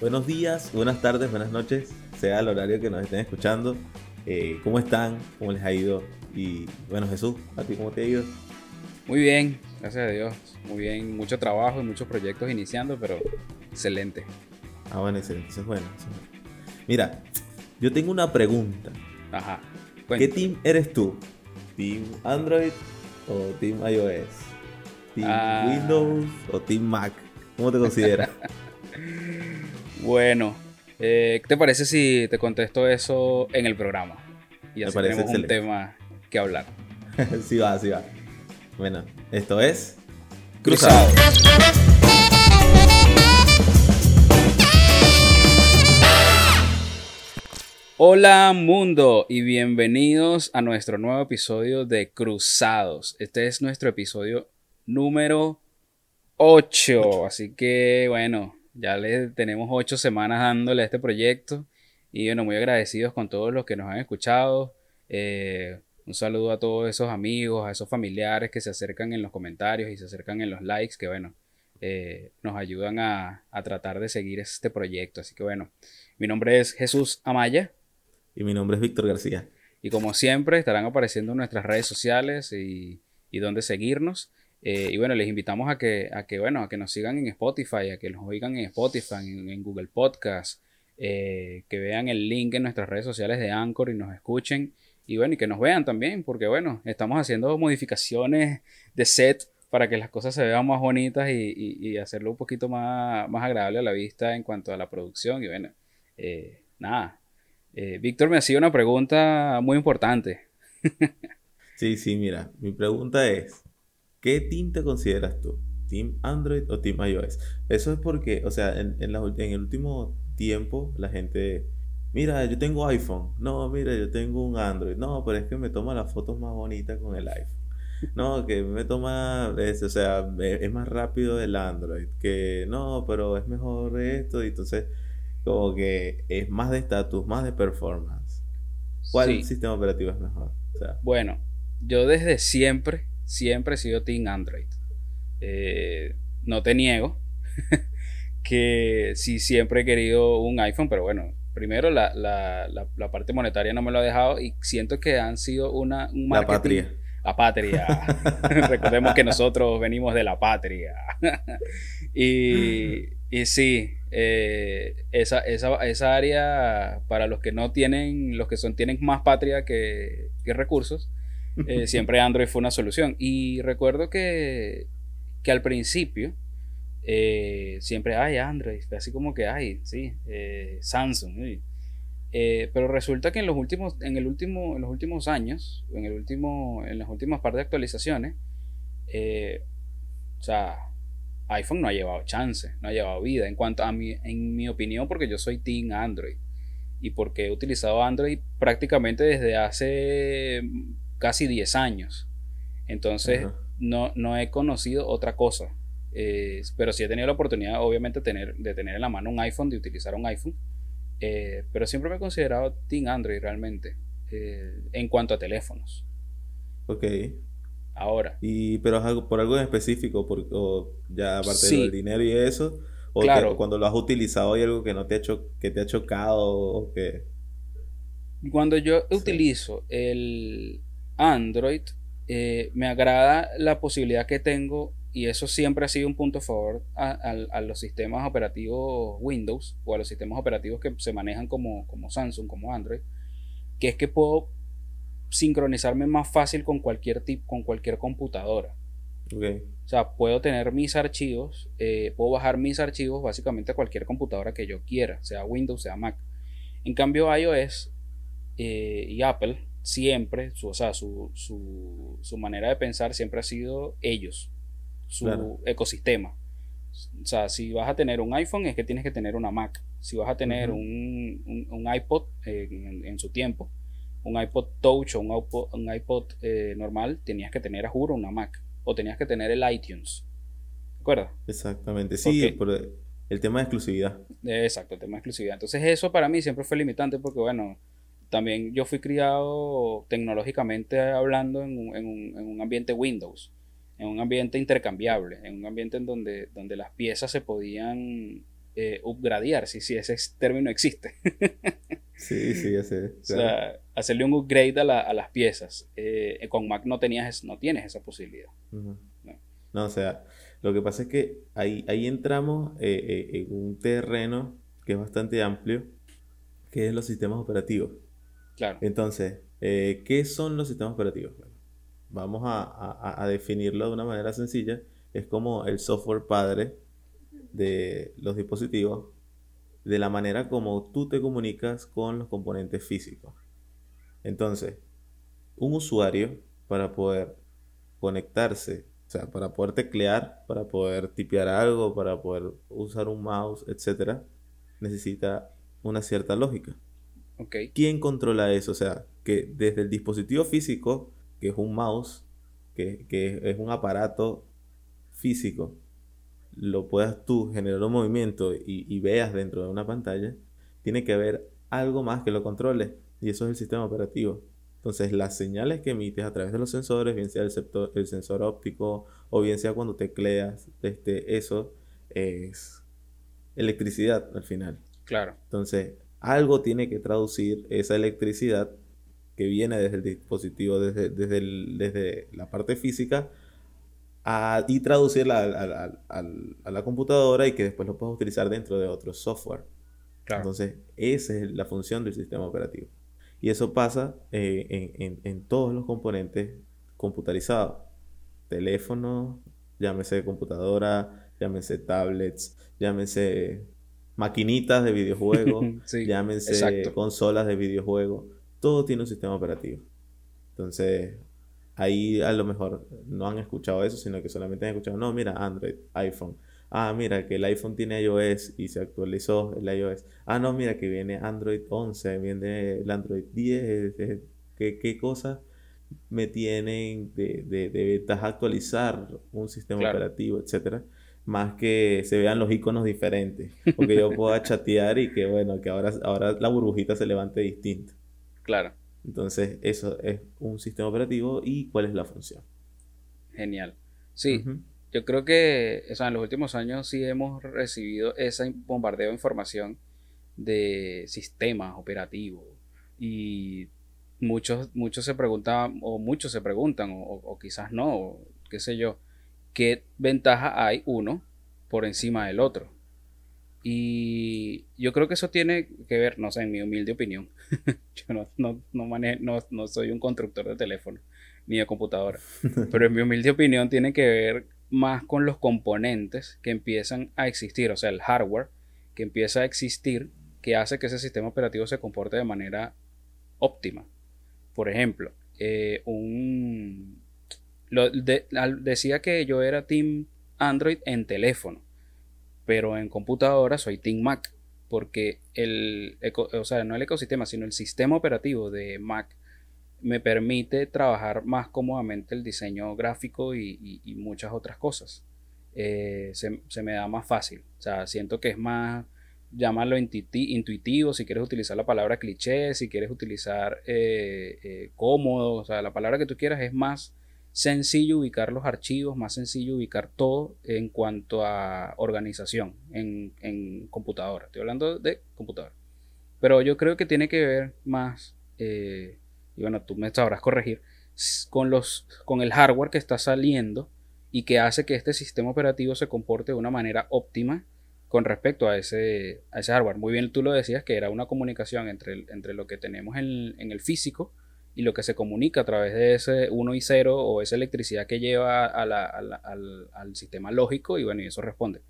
Buenos días, buenas tardes, buenas noches, sea el horario que nos estén escuchando. Eh, ¿Cómo están? ¿Cómo les ha ido? Y bueno, Jesús, ¿a ti cómo te ha ido? Muy bien, gracias a Dios. Muy bien, mucho trabajo y muchos proyectos iniciando, pero excelente. Ah, bueno, excelente, eso es bueno. Eso es bueno. Mira, yo tengo una pregunta. Ajá. ¿Qué team eres tú? ¿Team Android o Team iOS? ¿Team Ah. Windows o Team Mac? ¿Cómo te consideras? Bueno, eh, ¿qué te parece si te contesto eso en el programa? Y así tenemos un tema que hablar. sí va, sí va. Bueno, esto es... Cruzado. Hola mundo y bienvenidos a nuestro nuevo episodio de Cruzados. Este es nuestro episodio número 8. Así que bueno, ya le tenemos 8 semanas dándole a este proyecto. Y bueno, muy agradecidos con todos los que nos han escuchado. Eh, un saludo a todos esos amigos, a esos familiares que se acercan en los comentarios y se acercan en los likes, que bueno, eh, nos ayudan a, a tratar de seguir este proyecto. Así que bueno, mi nombre es Jesús Amaya. Y mi nombre es Víctor García. Y como siempre, estarán apareciendo en nuestras redes sociales y, y donde seguirnos. Eh, y bueno, les invitamos a que, a que, bueno, a que nos sigan en Spotify, a que nos oigan en Spotify, en, Google Podcast, eh, que vean el link en nuestras redes sociales de Anchor y nos escuchen. Y bueno, y que nos vean también, porque bueno, estamos haciendo modificaciones de set para que las cosas se vean más bonitas y, hacerlo un poquito más, más agradable a la vista en cuanto a la producción. Y bueno, eh, nada. Víctor me hacía una pregunta muy importante. Sí, sí, mira, mi pregunta es, ¿qué team te consideras tú? ¿Team Android o Team iOS? Eso es porque, o sea, en, en, la ul- en el último tiempo la gente, mira, yo tengo iPhone, no, mira, yo tengo un Android, no, pero es que me toma las fotos más bonitas con el iPhone. No, que me toma, es- o sea, es más rápido el Android, que no, pero es mejor esto, y entonces como que es más de estatus, más de performance. ¿Cuál Sí. sistema operativo es mejor? O sea, Bueno, yo desde siempre, siempre he sido Team Android. Eh, no te niego que sí siempre he querido un iPhone, pero bueno, primero la, la- la- la parte monetaria no me lo ha dejado y siento que han sido una, un la patria. La patria. Recordemos que nosotros venimos de la patria. y, y sí, eh, esa, esa, esa área, para los que no tienen, los que son, tienen más patria que, que recursos, eh, siempre Android fue una solución. Y recuerdo que, que al principio, eh, siempre, ay, Android, así como que, ay, sí, eh, Samsung. pero resulta que en los últimos, en el último, en los últimos años, en el último, en las últimas partes de actualizaciones, o sea, iPhone no ha llevado chance, no ha llevado vida. En cuanto a mi, en mi opinión, porque yo soy Team Android y porque he utilizado Android prácticamente desde hace casi 10 años. Entonces, no, no he conocido otra cosa. Eh, pero sí he tenido la oportunidad, obviamente, tener, de tener en la mano un iPhone, de utilizar un iPhone. Eh, pero siempre me he considerado Team Android realmente, eh, en cuanto a teléfonos. Ok. Ahora, Y, pero es algo, por algo en específico, por, o ya aparte Sí. del dinero y eso, o te- Claro. cuando lo has utilizado hay algo que no te ha, cho- que te ha chocado o que... Cuando yo Sí. utilizo el Android, eh, me agrada la posibilidad que tengo, y eso siempre ha sido un punto a favor a, a- a los sistemas operativos Windows o a los sistemas operativos que se manejan como, como Samsung, como Android, que es que puedo sincronizarme más fácil con cualquier tipo, con cualquier computadora. O sea, puedo tener mis archivos, eh, puedo bajar mis archivos básicamente a cualquier computadora que yo quiera, sea Windows, sea Mac. En cambio, iOS eh, y Apple siempre, su, o sea, su, su, su manera de pensar siempre ha sido ellos, su Claro. ecosistema. O sea, si vas a tener un iPhone es que tienes que tener una Mac. Si vas a tener un, un- un iPod eh, en, en su tiempo, un iPod Touch o un iPod, un iPod, eh, normal, tenías que tener a juro una Mac. O tenías que tener el iTunes. ¿De acuerdo? Exactamente. Sí, Ok. por el tema de exclusividad. Exacto, el tema de exclusividad. Entonces eso para mí siempre fue limitante porque, bueno, también yo fui criado tecnológicamente hablando en un, en un- en un ambiente Windows, en un ambiente intercambiable, en un ambiente en donde, donde las piezas se podían eh, upgradear, si, si ese término existe. sí, sí, ya sé. O sea, hacerle un upgrade a, las piezas. Eh, con Mac no, tenías, no tienes esa posibilidad. no. o sea, lo que pasa es que ahí, ahí entramos eh, en un terreno que es bastante amplio, que es los sistemas operativos. Entonces, ¿qué son los sistemas operativos? vamos a, a definirlo de una manera sencilla. Es como el software padre de los dispositivos de la manera como tú te comunicas con los componentes físicos. Entonces, un usuario para poder conectarse, o sea, para poder teclear, para poder tipear algo, para poder usar un mouse, etcétera, necesita una cierta lógica. Okay. ¿Quién controla eso? O sea, que desde el dispositivo físico, que es un mouse, que, que es un aparato físico, lo puedas tú generar un movimiento y, veas dentro de una pantalla, tiene que haber algo más que lo controle y eso es el sistema operativo. Entonces las señales que emites a través de los sensores, bien sea el, el sensor óptico o bien sea cuando tecleas, este, eso es electricidad al final. Claro. Entonces algo tiene que traducir esa electricidad que viene desde el dispositivo, desde, desde, desde la parte física, y traducirla a, la computadora y que después lo puedas utilizar dentro de otro software. Entonces, esa es la función del sistema operativo. Y eso pasa eh, en, todos los componentes computarizados. Teléfono, llámese computadora, llámese tablets, llámese maquinitas de videojuegos, llámese consolas de videojuegos. Todo tiene un sistema operativo. Entonces, ahí a lo mejor no han escuchado eso, sino que solamente han escuchado, no, mira, Android, iPhone. Ah, mira, que el iPhone tiene iOS y se actualizó el iOS. Ah, no, mira, que viene Android 11, viene el Android 10. ¿Qué, qué cosas me tienen de, de, ventaja actualizar un sistema operativo, etcétera? Más que se vean los iconos diferentes. Porque yo puedo chatear y que, bueno, que ahora, ahora la burbujita se levante distinto. Claro. Entonces, eso es un sistema operativo y cuál es la función. Genial. Sí, yo creo que o sea, en los últimos años sí hemos recibido ese bombardeo de información de sistemas operativos y muchos, muchos se preguntan, o muchos se preguntan, o, quizás no, qué sé yo, qué ventaja hay uno por encima del otro. Y yo creo que eso tiene que ver, no sé, en mi humilde opinión. yo no, no, no, no, soy un constructor de teléfono ni de computadora. pero en mi humilde opinión tiene que ver más con los componentes que empiezan a existir, o sea, el hardware que empieza a existir que hace que ese sistema operativo se comporte de manera óptima. Por ejemplo, eh, un... Lo, decía que yo era Team Android en teléfono pero en computadora soy Team Mac, porque el, o sea, no el ecosistema, sino el sistema operativo de Mac me permite trabajar más cómodamente el diseño gráfico y, muchas otras cosas. Eh, se, me da más fácil. O sea, siento que es más, llamarlo intuitivo, si quieres utilizar la palabra cliché, si quieres utilizar eh, eh, cómodo, o sea, la palabra que tú quieras es más sencillo ubicar los archivos, más sencillo ubicar todo en cuanto a organización en, computadora. Estoy hablando de computadora. Pero yo creo que tiene que ver más, eh, y bueno, tú me sabrás corregir, con, los, con el hardware que está saliendo y que hace que este sistema operativo se comporte de una manera óptima con respecto a ese, a ese hardware. Muy bien, tú lo decías que era una comunicación entre, entre lo que tenemos en, en el físico y lo que se comunica a través de ese 1 y 0 o esa electricidad que lleva al, al, sistema lógico y bueno, y eso responde.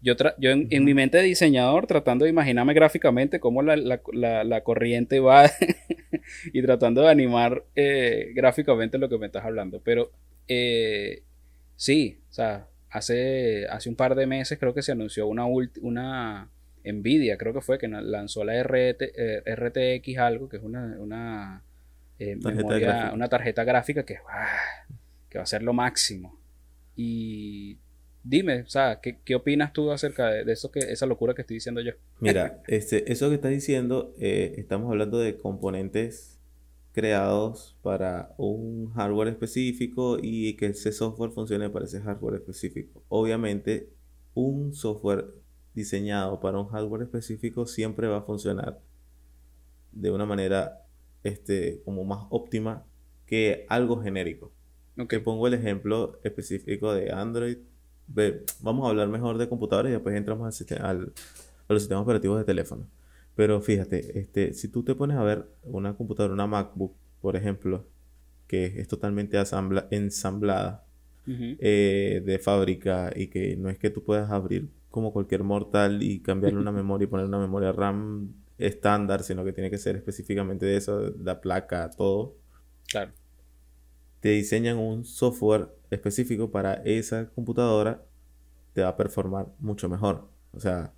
Yo, yo en, mi mente de diseñador tratando de imaginarme gráficamente cómo la, corriente va y tratando de animar eh, gráficamente lo que me estás hablando. Pero eh, sí, o sea, hace, hace un par de meses creo que se anunció una, una Nvidia, creo que fue, que lanzó la RT, eh, RTX algo, que es una eh, una tarjeta gráfica que, ah, que va a ser lo máximo. Y dime, o sea, ¿qué, opinas tú acerca de, eso que, esa locura que estoy diciendo yo? Mira, este, eso que estás diciendo, eh, estamos hablando de componentes creados para un hardware específico y que ese software funcione para ese hardware específico. Obviamente, un software diseñado para un hardware específico siempre va a funcionar de una manera este, como más óptima que algo genérico. Que pongo el ejemplo específico de Android. vamos a hablar mejor de computadores y después entramos al, al, a los sistemas operativos de teléfono. Pero fíjate, este, si tú te pones a ver una computadora, una MacBook, por ejemplo, que es totalmente ensamblada eh, de fábrica y que no es que tú puedas abrir como cualquier mortal y cambiarle una memoria y poner una memoria RAM estándar, sino que tiene que ser específicamente de eso, la placa, todo. Claro. Te diseñan un software específico para esa computadora, te va a performar mucho mejor. O sea,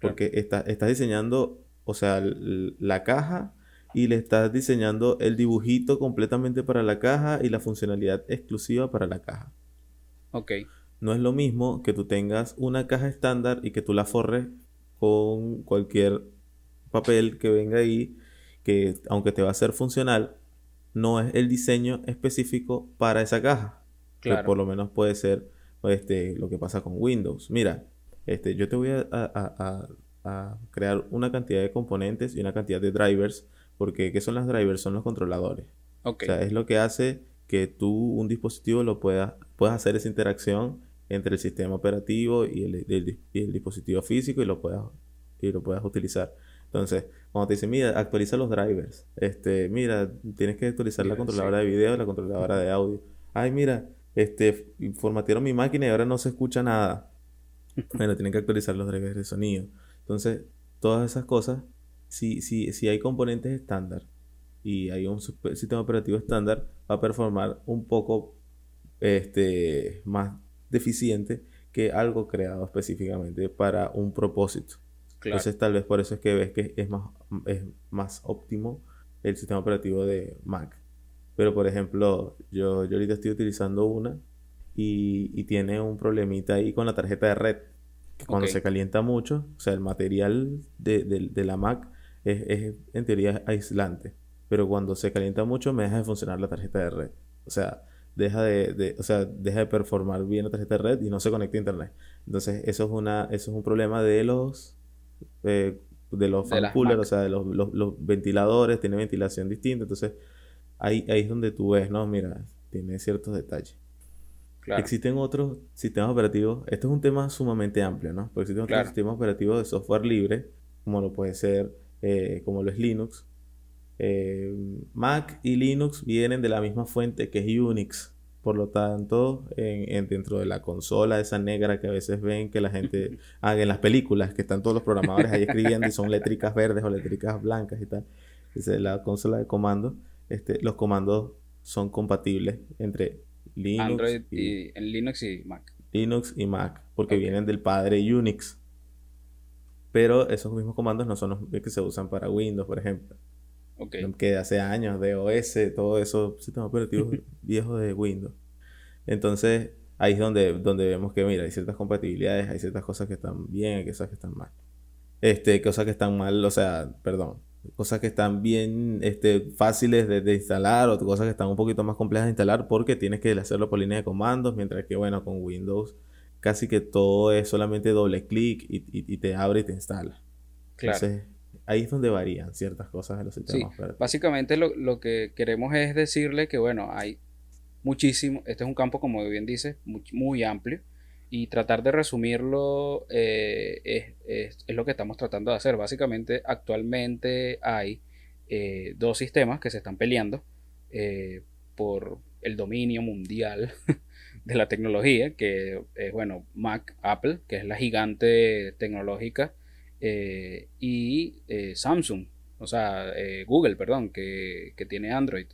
porque estás diseñando, o sea, la caja y le estás diseñando el dibujito completamente para la caja y la funcionalidad exclusiva para la caja. Ok. No es lo mismo que tú tengas una caja estándar y que tú la forres con cualquier papel que venga ahí, que aunque te va a ser funcional, no es el diseño específico para esa caja. Que por lo menos puede ser este, lo que pasa con Windows. Mira, este, yo te voy a, crear una cantidad de componentes y una cantidad de drivers, porque ¿qué son las drivers? Son los controladores. O sea, es lo que hace que tú, un dispositivo, lo puedas, puedas hacer esa interacción entre el sistema operativo y el, dispositivo físico y lo puedas, y lo puedas utilizar. Entonces, cuando te dicen, mira, actualiza los drivers, este, mira, tienes que actualizar la controladora de video y la controladora de audio. Ay, mira, este, formatearon mi máquina y ahora no se escucha nada. bueno, tienen que actualizar los drivers de sonido. Entonces, todas esas cosas, si, si, si hay componentes estándar y hay un sistema operativo estándar, va a performar un poco este, más deficiente que algo creado específicamente para un propósito. Entonces tal vez por eso es que ves que es más, es más óptimo el sistema operativo de Mac. Pero por ejemplo, yo, yo ahorita estoy utilizando una y, tiene un problemita ahí con la tarjeta de red. cuando se calienta mucho, o sea, el material de, la Mac es, es, en teoría aislante. Pero cuando se calienta mucho me deja de funcionar la tarjeta de red. O sea, deja de, o sea, deja de performar bien la tarjeta de red y no se conecta a internet. Entonces, eso es una, eso es un problema de los eh, de los fan coolers, o sea, de los, los, ventiladores, tiene ventilación distinta. Entonces, ahí, ahí es donde tú ves, ¿no? Mira, tiene ciertos detalles. Existen otros sistemas operativos. Esto es un tema sumamente amplio, ¿no? Porque existen otros sistemas operativos de software libre, como lo puede ser, eh, como lo es Linux. Eh, Mac y Linux vienen de la misma fuente que es Unix. Por lo tanto, en, dentro de la consola, esa negra que a veces ven que la gente haga en las películas, que están todos los programadores ahí escribiendo y son eléctricas verdes o eléctricas blancas y tal. es la consola de comando. Este, los comandos son compatibles entre Linux Android y, en Linux y Mac. Linux y Mac, porque vienen del padre Unix. Pero esos mismos comandos no son los que se usan para Windows, por ejemplo. Que hace años de OS, todo eso, sistemas operativos viejos de Windows. Entonces, ahí es donde, donde vemos que, mira, hay ciertas compatibilidades, hay ciertas cosas que están bien, hay cosas que están mal. Este, cosas que están mal, o sea, perdón, cosas que están bien este, fáciles de, instalar o cosas que están un poquito más complejas de instalar porque tienes que hacerlo por línea de comandos, mientras que, bueno, con Windows casi que todo es solamente doble clic y, y, te abre y te instala. Claro ahí es donde varían ciertas cosas de los sistemas sí, Básicamente lo, que queremos es decirle que, bueno, hay muchísimo, este es un campo, como bien dice, muy, amplio, y tratar de resumirlo eh, es, lo que estamos tratando de hacer. Básicamente, actualmente hay eh, dos sistemas que se están peleando eh, por el dominio mundial de la tecnología, que es, bueno, Mac, Apple, que es la gigante tecnológica eh, y eh, Samsung, o sea, eh, Google, perdón, que, tiene Android.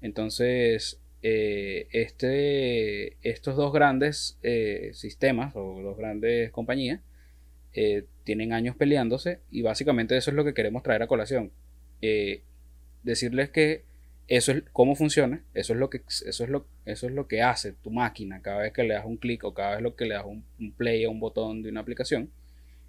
Entonces, este, estos dos grandes sistemas o dos grandes compañías tienen años peleándose y básicamente eso es lo que queremos traer a colación. decirles que eso es cómo funciona, eso es lo que eso es lo, eso es lo que hace tu máquina cada vez que le das un clic o cada vez lo que le das un, un play a un botón de una aplicación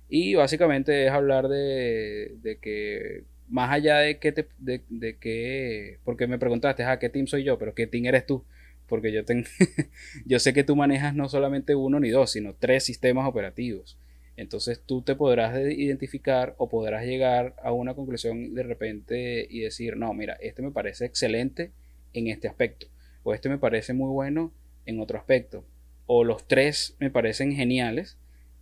y básicamente es hablar de, que más allá de que te, de, que, porque me preguntaste, ah, ¿qué team soy yo? Pero ¿qué team eres tú? Porque yo, tengo yo sé que tú manejas no solamente uno ni dos, sino tres sistemas operativos. Entonces tú te podrás identificar o podrás llegar a una conclusión de repente y decir, no, mira, este me parece excelente en este aspecto, o este me parece muy bueno en otro aspecto, o los tres me parecen geniales,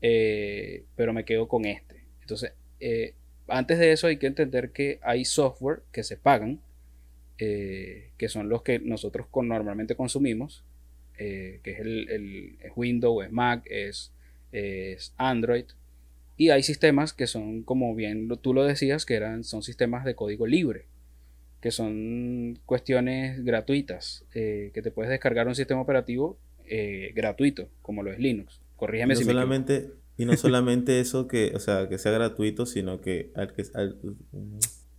eh, pero me quedo con este. Entonces, eh, antes de eso hay que entender que hay software que se pagan, eh, que son los que nosotros normalmente consumimos, que es el, Windows, es Mac, es, es, Android. Y hay sistemas que son, como bien tú lo decías, que eran, son sistemas de código libre, que son cuestiones gratuitas, que te puedes descargar un sistema operativo gratuito, como lo es Linux. Corrígeme si solamente, Y no solamente eso que, o sea, que sea gratuito, sino que, al que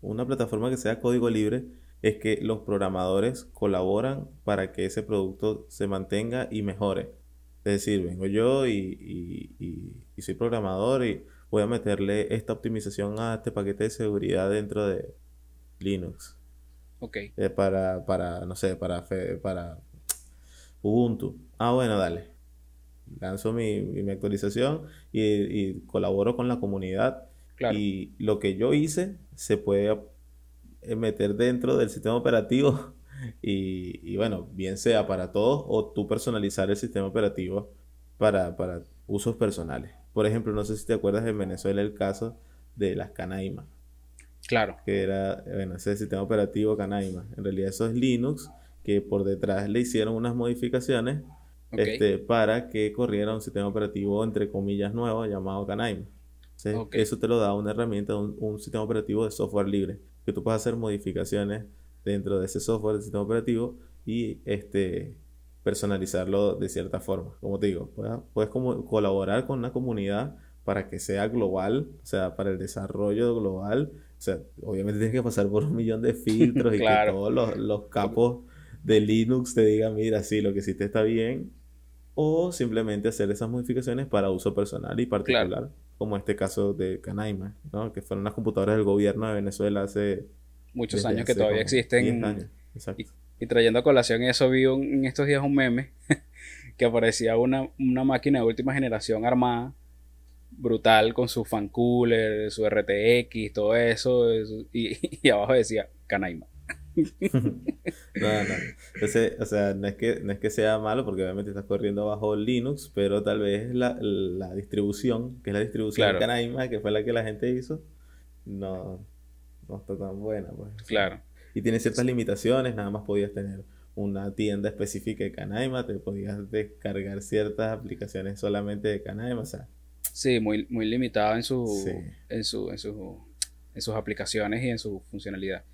una plataforma que sea código libre es que los programadores colaboran para que ese producto se mantenga y mejore. Es decir, vengo yo y, y, soy programador y voy a meterle esta optimización a este paquete de seguridad dentro de Linux. Ok. Eh, para, para, no sé, para, para Ubuntu. Ah, bueno, dale lanzo mi, mi actualización y, colaboro con la comunidad. Y lo que yo hice se puede eh, meter dentro del sistema operativo y, bueno, bien sea para todos o tú personalizar el sistema operativo para, para usos personales. Por ejemplo, no sé si te acuerdas en Venezuela el caso de las Canaima. Claro. Que era, bueno, ese sistema operativo Canaima. En realidad eso es Linux, que por detrás le hicieron unas modificaciones este, para que corriera un sistema operativo entre comillas nuevo llamado Canaima. Eso te lo da una herramienta, un, sistema operativo de software libre, que tú puedes hacer modificaciones dentro de ese software del sistema operativo y este, personalizarlo de cierta forma. Como te digo, puedes, como colaborar con una comunidad para que sea global, o sea, para el desarrollo global. O sea, obviamente tienes que pasar por un millón de filtros y que todos los, los capos de Linux te digan, mira, sí, lo que hiciste está bien, o simplemente hacer esas modificaciones para uso personal y particular, como este caso de Canaima, ¿no? que fueron las computadoras del gobierno de Venezuela hace muchos años que todavía existen. Años. Y, trayendo a colación eso, vi en estos días un meme que aparecía una, una máquina de última generación armada, brutal, con su fan cooler, su RTX, todo eso, y, y abajo decía Canaima. no, no. Entonces, o sea, no es, que, no es que sea malo porque obviamente estás corriendo bajo Linux, pero tal vez la, la distribución, que es la distribución de Canaima, que fue la que la gente hizo, no, no está tan buena. Pues. Claro. Y tiene ciertas limitaciones, nada más podías tener una tienda específica de Canaima, te podías descargar ciertas aplicaciones solamente de Canaima, o sea. Sí, muy, muy limitado en su, en su, en su, en sus aplicaciones y en su funcionalidad.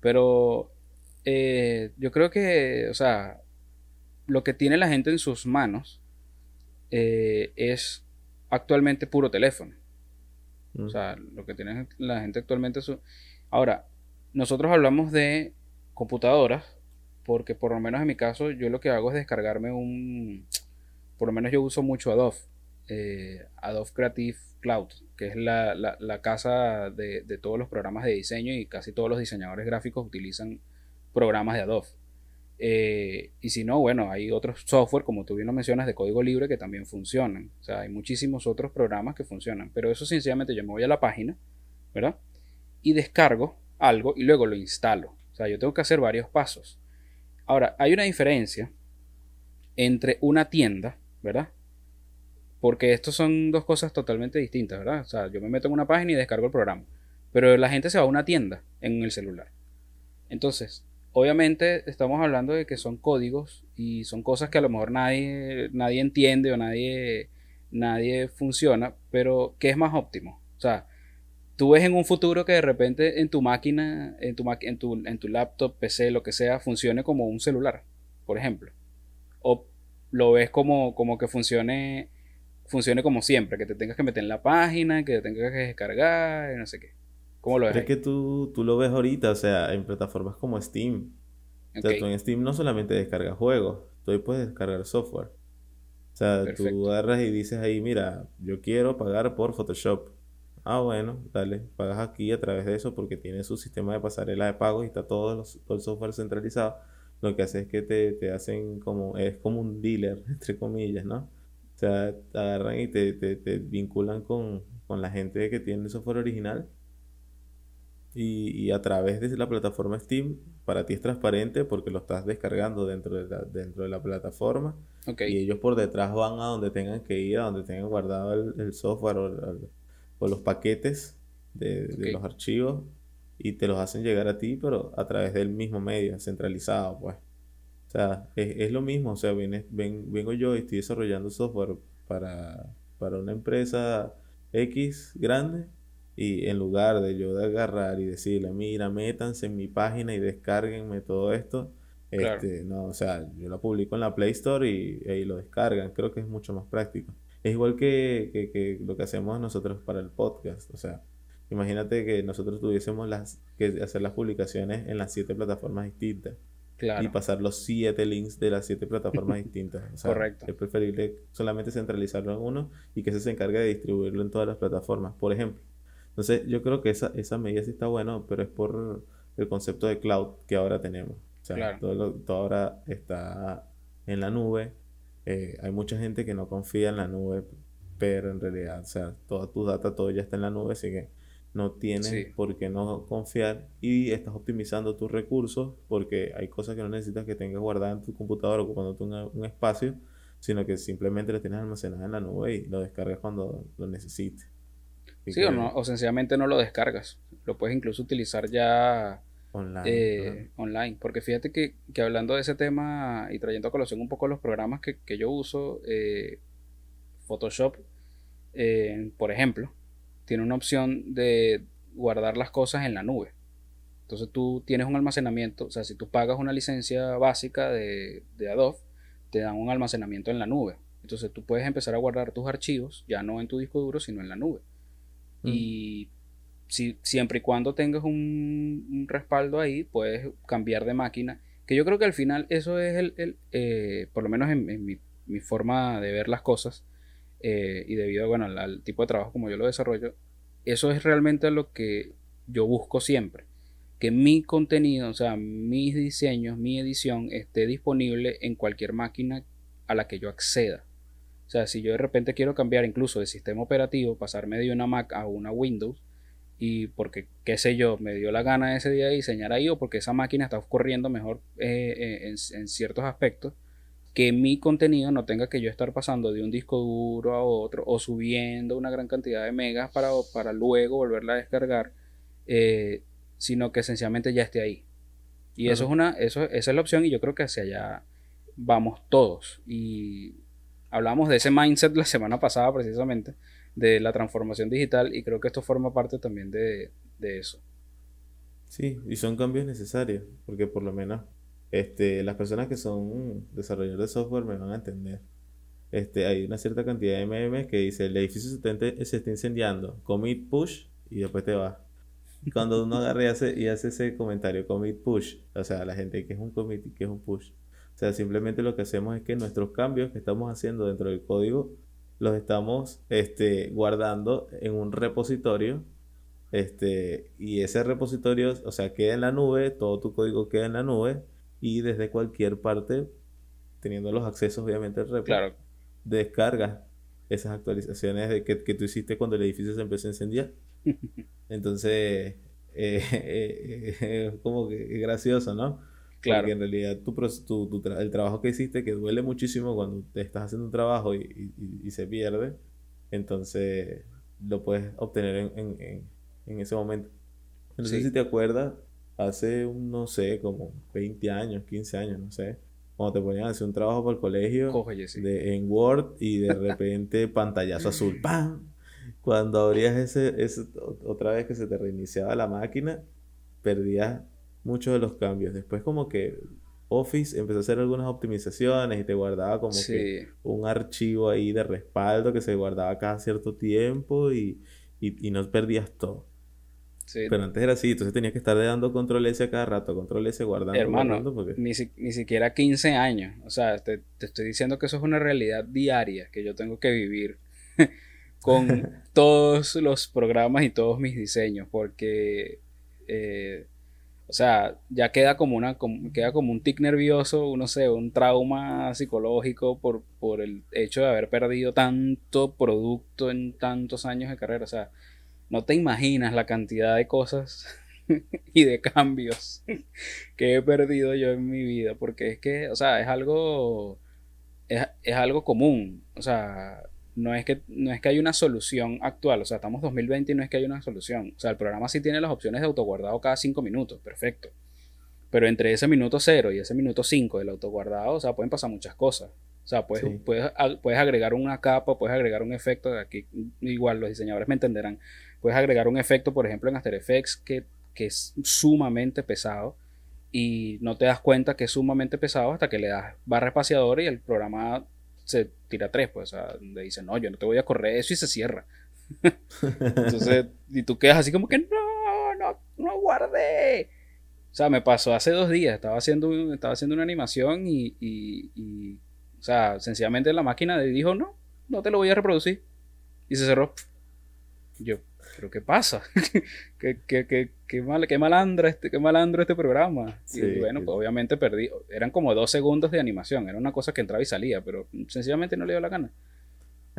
Pero eh, yo creo que, o sea, lo que tiene la gente en sus manos eh, es actualmente puro teléfono. O mm. sea, lo que tiene la gente actualmente es... Ahora, nosotros hablamos de computadoras porque por lo menos en mi caso yo lo que hago es descargarme un... Por lo menos yo uso mucho Adobe. Eh, Adobe Creative Cloud, que es la, casa de, de, todos los programas de diseño y casi todos los diseñadores gráficos utilizan programas de Adobe. Eh, y si no, bueno, hay otros software, como tú bien lo mencionas, de código libre que también funcionan. O sea, hay muchísimos otros programas que funcionan. Pero eso sencillamente yo me voy a la página, ¿verdad? Y descargo algo y luego lo instalo. O sea, yo tengo que hacer varios pasos. Ahora, hay una diferencia entre una tienda, ¿verdad? Porque estos son dos cosas totalmente distintas, ¿verdad? O sea, yo me meto en una página y descargo el programa. Pero la gente se va a una tienda en el celular. Entonces, obviamente estamos hablando de que son códigos y son cosas que a lo mejor nadie, nadie entiende o nadie, nadie funciona, pero ¿qué es más óptimo? O sea, tú ves en un futuro que de repente en tu máquina, en tu, en tu, en tu laptop, PC, lo que sea, funcione como un celular, por ejemplo. O lo ves como, como que funcione funcione como siempre, que te tengas que meter en la página, que te tengas que descargar, no sé qué. ¿Cómo lo ves? Es que tú, tú lo ves ahorita, o sea, en plataformas como Steam. O sea, tú en Steam no solamente descargas juegos, tú puedes descargar software. O sea, tú agarras y dices ahí, mira, yo quiero pagar por Photoshop. Ah, bueno, dale, pagas aquí a través de eso porque tiene su sistema de pasarela de pagos y está todo, todo el software centralizado. Lo que hace es que te, te hacen como, es como un dealer, entre comillas, ¿no? O sea, agarran y te, te, te vinculan con, con la gente que tiene el software original y, y, a través de la plataforma Steam, para ti es transparente porque lo estás descargando dentro de la, dentro de la plataforma. Y ellos por detrás van a donde tengan que ir, a donde tengan guardado el, software o, los paquetes de, los archivos y te los hacen llegar a ti, pero a través del mismo medio, centralizado, pues. O sea, es, lo mismo. O sea, ven, vengo yo y estoy desarrollando software para, para una empresa X grande y en lugar de yo de agarrar y decirle, mira, métanse en mi página y descarguenme todo esto, este, no, o sea, yo la publico en la Play Store y ahí lo descargan. Creo que es mucho más práctico. Es igual que, que, que, lo que hacemos nosotros para el podcast. O sea, imagínate que nosotros tuviésemos las, que hacer las publicaciones en las siete plataformas distintas. Y pasar los siete links de las siete plataformas distintas. O sea, Correcto. Es preferible solamente centralizarlo en uno y que se encargue de distribuirlo en todas las plataformas. Por ejemplo, entonces, yo creo que esa, esa medida sí está bueno, pero es por el concepto de cloud que ahora tenemos. O sea, todo, todo, ahora está en la nube. Eh, hay mucha gente que no confía en la nube, pero en realidad, o sea, toda tu data, todo ya está en la nube, así que no tienes por qué no confiar y estás optimizando tus recursos porque hay cosas que no necesitas que tengas guardadas en tu computadora ocupándote un, un espacio, sino que simplemente lo tienes almacenado en la nube y lo descargas cuando lo necesites. Sí, o, no, o sencillamente no lo descargas. Lo puedes incluso utilizar ya online. Eh, online. Porque fíjate que, hablando de ese tema y trayendo a colación un poco los programas que, yo uso, eh, Photoshop, eh, por ejemplo, tiene una opción de guardar las cosas en la nube. Entonces tú tienes un almacenamiento, o sea, si tú pagas una licencia básica de, de Adobe, te dan un almacenamiento en la nube. Entonces tú puedes empezar a guardar tus archivos, ya no en tu disco duro, sino en la nube. Y si, siempre y cuando tengas un, respaldo ahí, puedes cambiar de máquina. Que yo creo que al final eso es el, eh, por lo menos en, mi, forma de ver las cosas, eh, y debido bueno, al, tipo de trabajo como yo lo desarrollo, eso es realmente lo que yo busco siempre. Que mi contenido, o sea, mis diseños, mi edición esté disponible en cualquier máquina a la que yo acceda. O sea, si yo de repente quiero cambiar incluso de sistema operativo, pasarme de una Mac a una Windows, y porque, qué sé yo, me dio la gana ese día de diseñar ahí, o porque esa máquina está corriendo mejor eh, eh, en, ciertos aspectos, que mi contenido no tenga que yo estar pasando de un disco duro a otro, o subiendo una gran cantidad de megas para, para luego volverla a descargar, eh, sino que esencialmente ya esté ahí. Y eso es una, eso, esa es la opción, y yo creo que hacia allá vamos todos. Y Hablamos de ese mindset la semana pasada precisamente, de la transformación digital y creo que esto forma parte también de, eso. Sí, y son cambios necesarios, porque por lo menos este, las personas que son desarrolladores de software me van a entender. Este, hay una cierta cantidad de memes que dice el edificio se, se está incendiando, commit push y después te va. Y cuando uno agarra y hace, y hace ese comentario, commit push, o sea, la gente que es un commit y que es un push, o sea, simplemente lo que hacemos es que nuestros cambios que estamos haciendo dentro del código los estamos este, guardando en un repositorio. Este, y ese repositorio, o sea, queda en la nube, todo tu código queda en la nube y desde cualquier parte, teniendo los accesos obviamente al repo, claro. descargas esas actualizaciones de que, tú hiciste cuando el edificio se empezó a incendiar. Entonces, eh, eh, eh, es como que es gracioso, ¿no? Claro. Porque en realidad tu, el trabajo que hiciste, que duele muchísimo cuando te estás haciendo un trabajo y, se pierde, entonces lo puedes obtener en, ese momento. No sé si te acuerdas, hace, un, no sé, como 20 años, 15 años, no sé, cuando te ponían a hacer un trabajo para el colegio de, en Word y de repente pantallazo azul, ¡pam! Cuando abrías ese, ese, otra vez que se te reiniciaba la máquina, perdías muchos de los cambios. Después como que Office empezó a hacer algunas optimizaciones y te guardaba como que un archivo ahí de respaldo que se guardaba cada cierto tiempo y, no perdías todo. Pero antes era así, entonces tenías que estar dando control S a cada rato, control S guardando. Hermano, ni, siquiera 15 años. O sea, te, estoy diciendo que eso es una realidad diaria que yo tengo que vivir con todos los programas y todos mis diseños, porque eh, o sea, ya queda como una queda como un tic nervioso, no sé, un trauma psicológico por, por el hecho de haber perdido tanto producto en tantos años de carrera. O sea, no te imaginas la cantidad de cosas y de cambios que he perdido yo en mi vida. Porque es que, o sea, es algo. Es, es algo común. O sea, no es que no es que hay una solución actual, o sea, estamos 2020 y no es que hay una solución. O sea, el programa sí tiene las opciones de autoguardado cada 5 minutos, perfecto. Pero entre ese minuto 0 y ese minuto 5 del autoguardado, o sea, pueden pasar muchas cosas. O sea, puedes, puedes, puedes, agregar una capa, puedes agregar un efecto, aquí igual los diseñadores me entenderán, puedes agregar un efecto, por ejemplo, en After Effects que, que es sumamente pesado y no te das cuenta que es sumamente pesado hasta que le das barra espaciadora y el programa se tira tres, pues, o sea, donde dice, no, yo no te voy a correr eso y se cierra. Entonces, y tú quedas así como que, no, no, no guardé. O sea, me pasó hace dos días, estaba haciendo, estaba haciendo una animación y, y, o sea, sencillamente la máquina dijo, no, no te lo voy a reproducir. Y se cerró. Yo, pero ¿qué pasa? ¿Qué, qué, qué, qué, mal, qué, malandro este, qué malandro este programa. y bueno, pues obviamente perdí. Eran como dos segundos de animación. Era una cosa que entraba y salía, pero sencillamente no le dio la gana.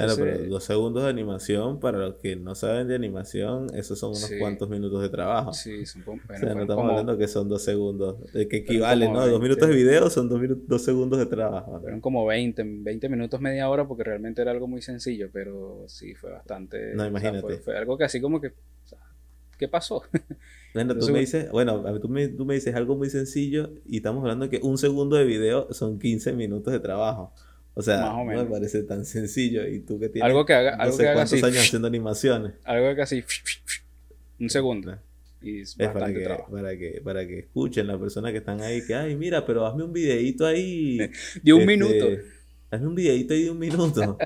Claro, pero dos segundos de animación, para los que no saben de animación, esos son unos cuantos minutos de trabajo. Sí, son, bueno, o sea, no estamos hablando que son dos segundos, de que equivalen, ¿no? dos minutos de video son dos, dos segundos de trabajo. Fueron como 20, 20 minutos, media hora, porque realmente era algo muy sencillo, pero sí, fue bastante... No, imagínate. fue, algo que así como que... ¿Qué pasó? Bueno, tú me dices, bueno, tú me, tú me dices algo muy sencillo y estamos hablando que un segundo de video son 15 minutos de trabajo. O sea, no me parece tan sencillo. Y tú que tienes algo que haga, algo no sé que cuántos años haciendo animaciones. Algo que así. Un segundo. Y es, para que, para que, para que escuchen las personas que están ahí que, ay, mira, pero hazme un videito ahí. de un este, minuto. Hazme un videito ahí de un minuto.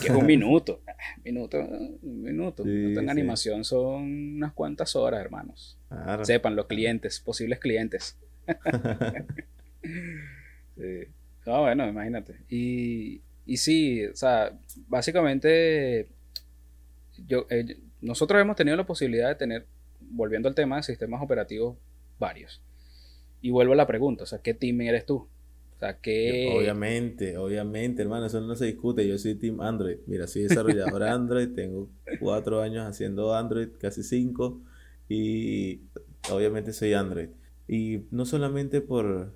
que es un minuto. Minuto, un minuto. en animación son unas cuantas horas, hermanos. Sepan los clientes, posibles clientes. sí. No, bueno, imagínate. Y, y sí, o sea, básicamente yo, eh, nosotros hemos tenido la posibilidad de tener, volviendo al tema de sistemas operativos varios. Y vuelvo a la pregunta, o sea, ¿qué team eres tú? O sea, ¿qué... obviamente, obviamente, hermano, eso no se discute. Yo soy Team Android. Mira, soy desarrollador Android, tengo cuatro años haciendo Android, casi cinco, y obviamente soy Android. Y no solamente por,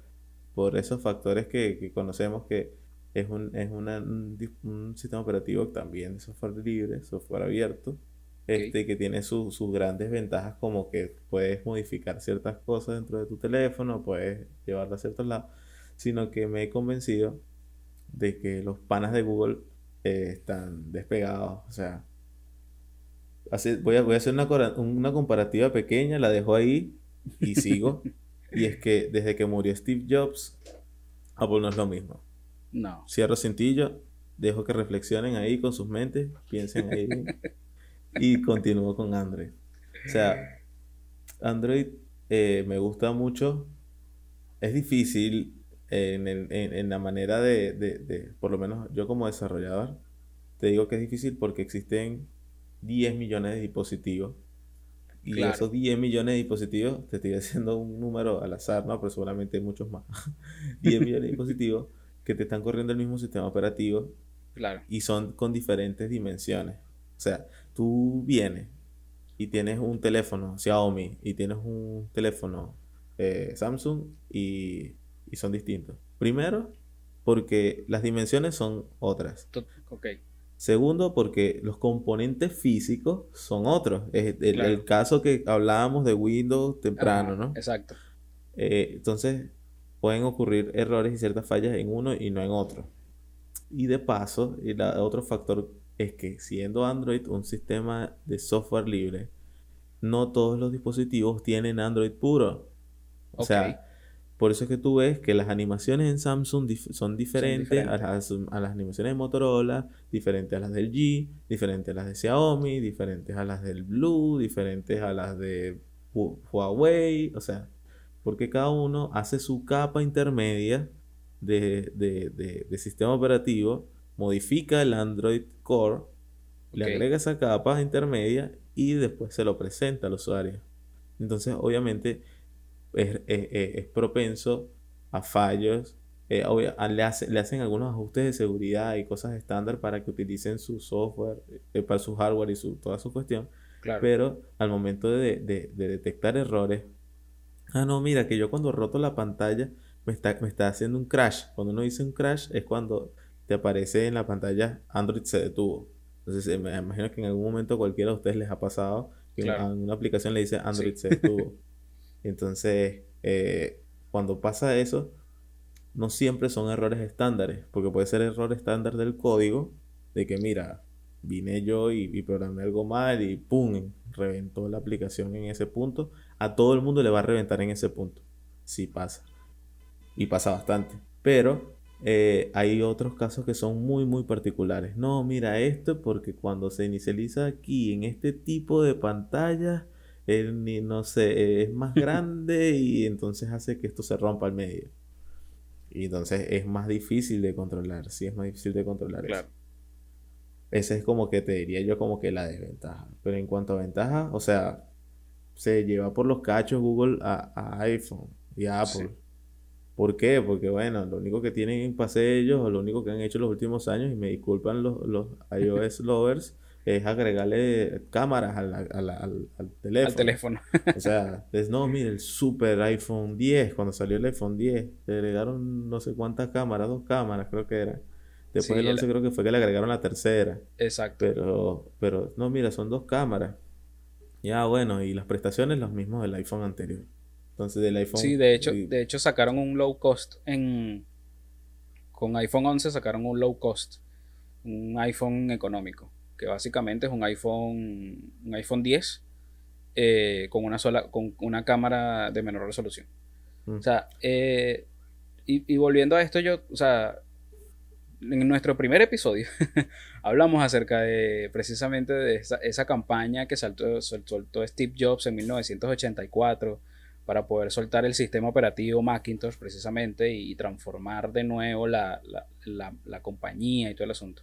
por esos factores que, conocemos que es, un, es un, sistema operativo también de software libre, software abierto, este, que tiene sus grandes ventajas como que puedes modificar ciertas cosas dentro de tu teléfono, puedes llevarlo a ciertos lados, sino que me he convencido de que los panas de Google eh, están despegados, o sea, voy, a, voy a hacer una, una comparativa pequeña, la dejo ahí y sigo. Y es que desde que murió Steve Jobs, Apple no es lo mismo. No. Cierro cintillo, dejo que reflexionen ahí con sus mentes, piensen ahí. y continúo con Android. O sea, Android eh, me gusta mucho. Es difícil en, la manera de, de, por lo menos yo como desarrollador, te digo que es difícil porque existen 10 millones de dispositivos y esos 10 millones de dispositivos, te estoy haciendo un número al azar, ¿no? Pero seguramente hay muchos más. 10 millones de dispositivos que te están corriendo el mismo sistema operativo. Claro. Y son con diferentes dimensiones. O sea, tú vienes y tienes un teléfono Xiaomi y tienes un teléfono eh, Samsung y, y son distintos. Primero, porque las dimensiones son otras. Ok. Segundo, porque los componentes físicos son otros. Es el, caso que hablábamos de Windows temprano, ¿no? Exacto. Eh, entonces, pueden ocurrir errores y ciertas fallas en uno y no en otro. Y de paso, el otro factor es que siendo Android un sistema de software libre, no todos los dispositivos tienen Android puro. O sea, por eso es que tú ves que las animaciones en Samsung son, diferentes, A, las, animaciones de Motorola, diferentes a las del G, diferentes a las de Xiaomi, diferentes a las del Blue, diferentes a las de Huawei. O sea, porque cada uno hace su capa intermedia de, sistema operativo, modifica el Android Core, le agrega esa capa intermedia y después se lo presenta al usuario. Entonces, obviamente es, es- es- propenso a fallos. eh, le, hace- le hacen algunos ajustes de seguridad y cosas estándar para que utilicen su software, eh, para su hardware y su, toda su cuestión. Claro. Pero al momento de, de- de detectar errores, ah, no, mira, que yo cuando roto la pantalla me está, me está haciendo un crash. Cuando uno dice un crash es cuando te aparece en la pantalla Android se detuvo. Entonces, eh, me imagino que en algún momento cualquiera de ustedes les ha pasado que Claro. a una aplicación le dice Android Sí. se detuvo. Entonces, eh, cuando pasa eso, no siempre son errores estándares, porque puede ser error estándar del código, de que mira, vine yo y, programé algo mal y ¡pum! reventó la aplicación en ese punto. A todo el mundo le va a reventar en ese punto. Sí pasa. Y pasa bastante. Pero eh, hay otros casos que son muy, muy particulares. No, mira esto porque cuando se inicializa aquí en este tipo de pantalla, ni- no sé, eh, es más grande y entonces hace que esto se rompa al medio. Y entonces es más difícil de controlar. Sí, es más difícil de controlar eso. Esa es como que te diría yo como que la desventaja. Pero en cuanto a ventaja, o sea, se lleva por los cachos Google a, a iPhone y a Apple. Sí. ¿Por qué? Porque bueno, lo único que tienen en pase ellos, o lo único que han hecho los últimos años, y me disculpan los, los iOS lovers, es agregarle cámaras a la- a la- al, al teléfono. Al teléfono. O sea, es no, mire, el super iPhone 10, cuando salió el iPhone 10, le agregaron no sé cuántas cámaras, dos cámaras creo que era. Después Sí, del el- 11 creo que fue que le agregaron la tercera. Exacto. Pero, pero, no, mira, son dos cámaras. Ya, bueno, y las prestaciones los mismos del iPhone anterior. Entonces, del iPhone. Sí, de hecho, y- de hecho sacaron un low cost en con iPhone 11 sacaron un low cost, un iPhone económico, que básicamente es un iPhone un iPhone 10 eh, con una sola con una cámara de menor resolución. Mm. O sea, eh, y, y volviendo a esto yo, o sea, en nuestro primer episodio hablamos acerca de precisamente de esa, esa campaña que saltó, sol- soltó Steve Jobs en 1984 para poder soltar el sistema operativo Macintosh precisamente y transformar de nuevo la, la- la- la compañía y todo el asunto.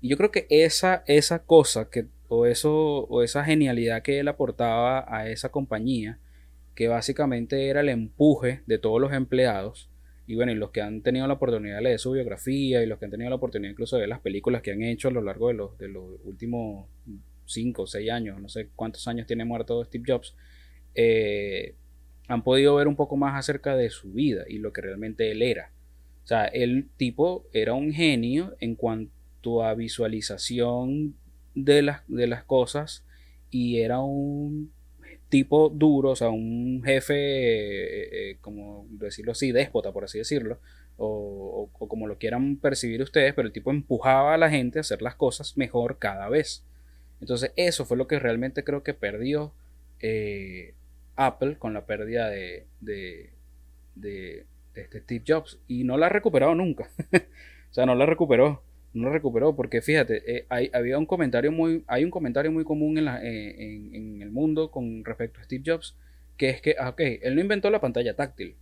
Y yo creo que esa, esa cosa que, o, eso, o esa genialidad que él aportaba a esa compañía, que básicamente era el empuje de todos los empleados, y bueno, y los que han tenido la oportunidad de leer su biografía y los que han tenido la oportunidad incluso de ver las películas que han hecho a lo largo de los, de los últimos 5 o 6 años, no sé cuántos años tiene muerto Steve Jobs, eh, han podido ver un poco más acerca de su vida y lo que realmente él era. O sea, el tipo era un genio en cuanto a visualización de las, de las cosas y era un tipo duro, o sea, un jefe, eh, eh, como decirlo así, déspota, por así decirlo, o, o- o como lo quieran percibir ustedes, pero el tipo empujaba a la gente a hacer las cosas mejor cada vez. Entonces, eso fue lo que realmente creo que perdió eh, Apple con la pérdida de, de, de- de este Steve Jobs y no la ha recuperado nunca. o sea, no la recuperó. No recuperó porque fíjate, eh, hay, había un comentario muy, hay un comentario muy común en, la- eh, en el mundo con respecto a Steve Jobs, que es que, ah, ok, él no inventó la pantalla táctil.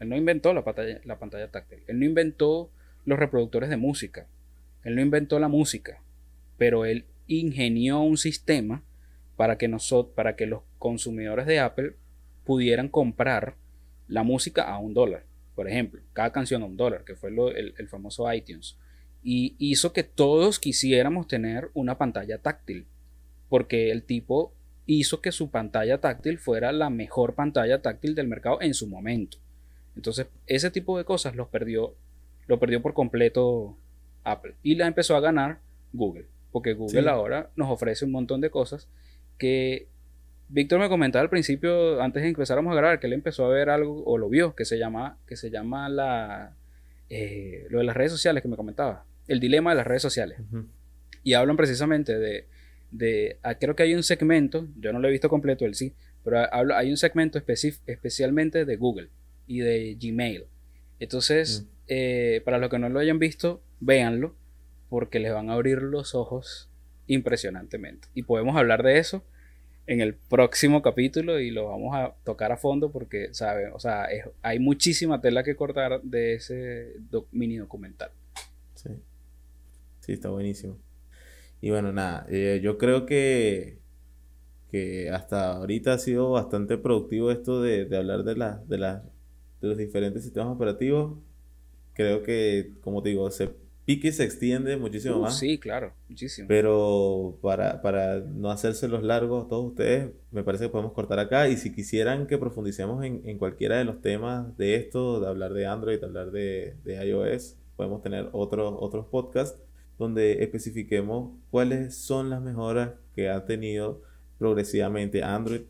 Él no inventó la pantalla, la pantalla táctil. Él no inventó los reproductores de música. Él no inventó la música. Pero él ingenió un sistema para que, nosotros, para que los consumidores de Apple pudieran comprar la música a un dólar. Por ejemplo, cada canción a un dólar, que fue lo- el, el famoso iTunes. Y hizo que todos quisiéramos tener una pantalla táctil. Porque el tipo hizo que su pantalla táctil fuera la mejor pantalla táctil del mercado en su momento. Entonces, ese tipo de cosas los perdió, lo perdió por completo Apple. Y la empezó a ganar Google. Porque Google Sí. ahora nos ofrece un montón de cosas que Víctor me comentaba al principio, antes de que empezáramos a grabar, que él empezó a ver algo, o lo vio, que se llama, que se llama la, eh, lo de las redes sociales que me comentaba. El dilema de las redes sociales. Y hablan precisamente de, de ah, creo que hay un segmento, yo no lo he visto completo, él sí, pero habla- hay un segmento especi- especialmente de Google y de Gmail. Entonces, eh, para los que no lo hayan visto, véanlo, porque les van a abrir los ojos impresionantemente. Y podemos hablar de eso en el próximo capítulo y lo vamos a tocar a fondo porque, ¿sabe? O sea, es- hay muchísima tela que cortar de ese doc- mini documental. Sí. Está buenísimo. Y bueno, nada, eh, yo creo que, que hasta ahorita ha sido bastante productivo esto de, de hablar de, la, de, la, de los diferentes sistemas operativos. Creo que, como te digo, se pique y se extiende muchísimo Uh, más. sí, claro, muchísimo. Pero para, para no hacérselos largos a todos ustedes, me parece que podemos cortar acá. Y si quisieran que profundicemos en, en cualquiera de los temas de esto, de hablar de Android, de hablar de, de iOS, podemos tener otros, otros podcasts donde especifiquemos cuáles son las mejoras que ha tenido progresivamente Android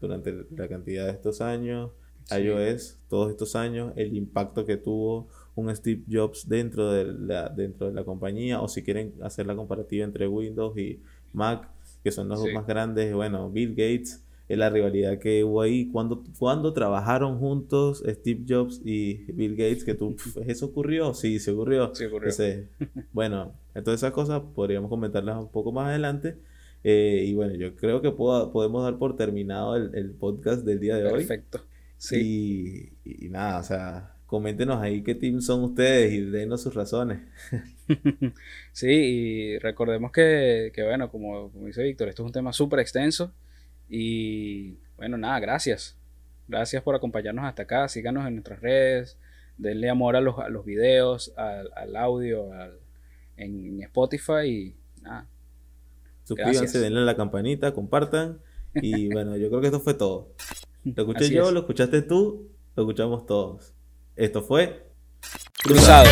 durante la cantidad de estos años, Sí. iOS todos estos años, el impacto que tuvo un Steve Jobs dentro de la, dentro de la compañía, o si quieren hacer la comparativa entre Windows y Mac, que son los dos más grandes, bueno, Bill Gates, es la rivalidad que hubo ahí, cuando, cuando trabajaron juntos Steve Jobs y Bill Gates, que tú, "Pf, ¿eso ocurrió? Sí, se ocurrió. Sí ocurrió. Ese- bueno, entonces esas cosas podríamos comentarlas un poco más adelante. Eh, y bueno, yo creo que puedo- podemos dar por terminado el, el podcast del día de hoy. Perfecto. Sí. Y, y nada, o sea, coméntenos ahí qué team son ustedes y denos sus razones. Sí, y recordemos que, que, bueno, como, como dice Víctor, esto es un tema súper extenso y bueno, nada, gracias. Gracias por acompañarnos hasta acá, síganos en nuestras redes, denle amor a los, a los videos, al, al audio, al- en Spotify y nada, Suscríbanse, Gracias. denle a la campanita, compartan. Y bueno, yo creo que esto fue todo. Lo escuché Así yo, es. lo escuchaste tú, lo escuchamos todos. Esto fue cruzado.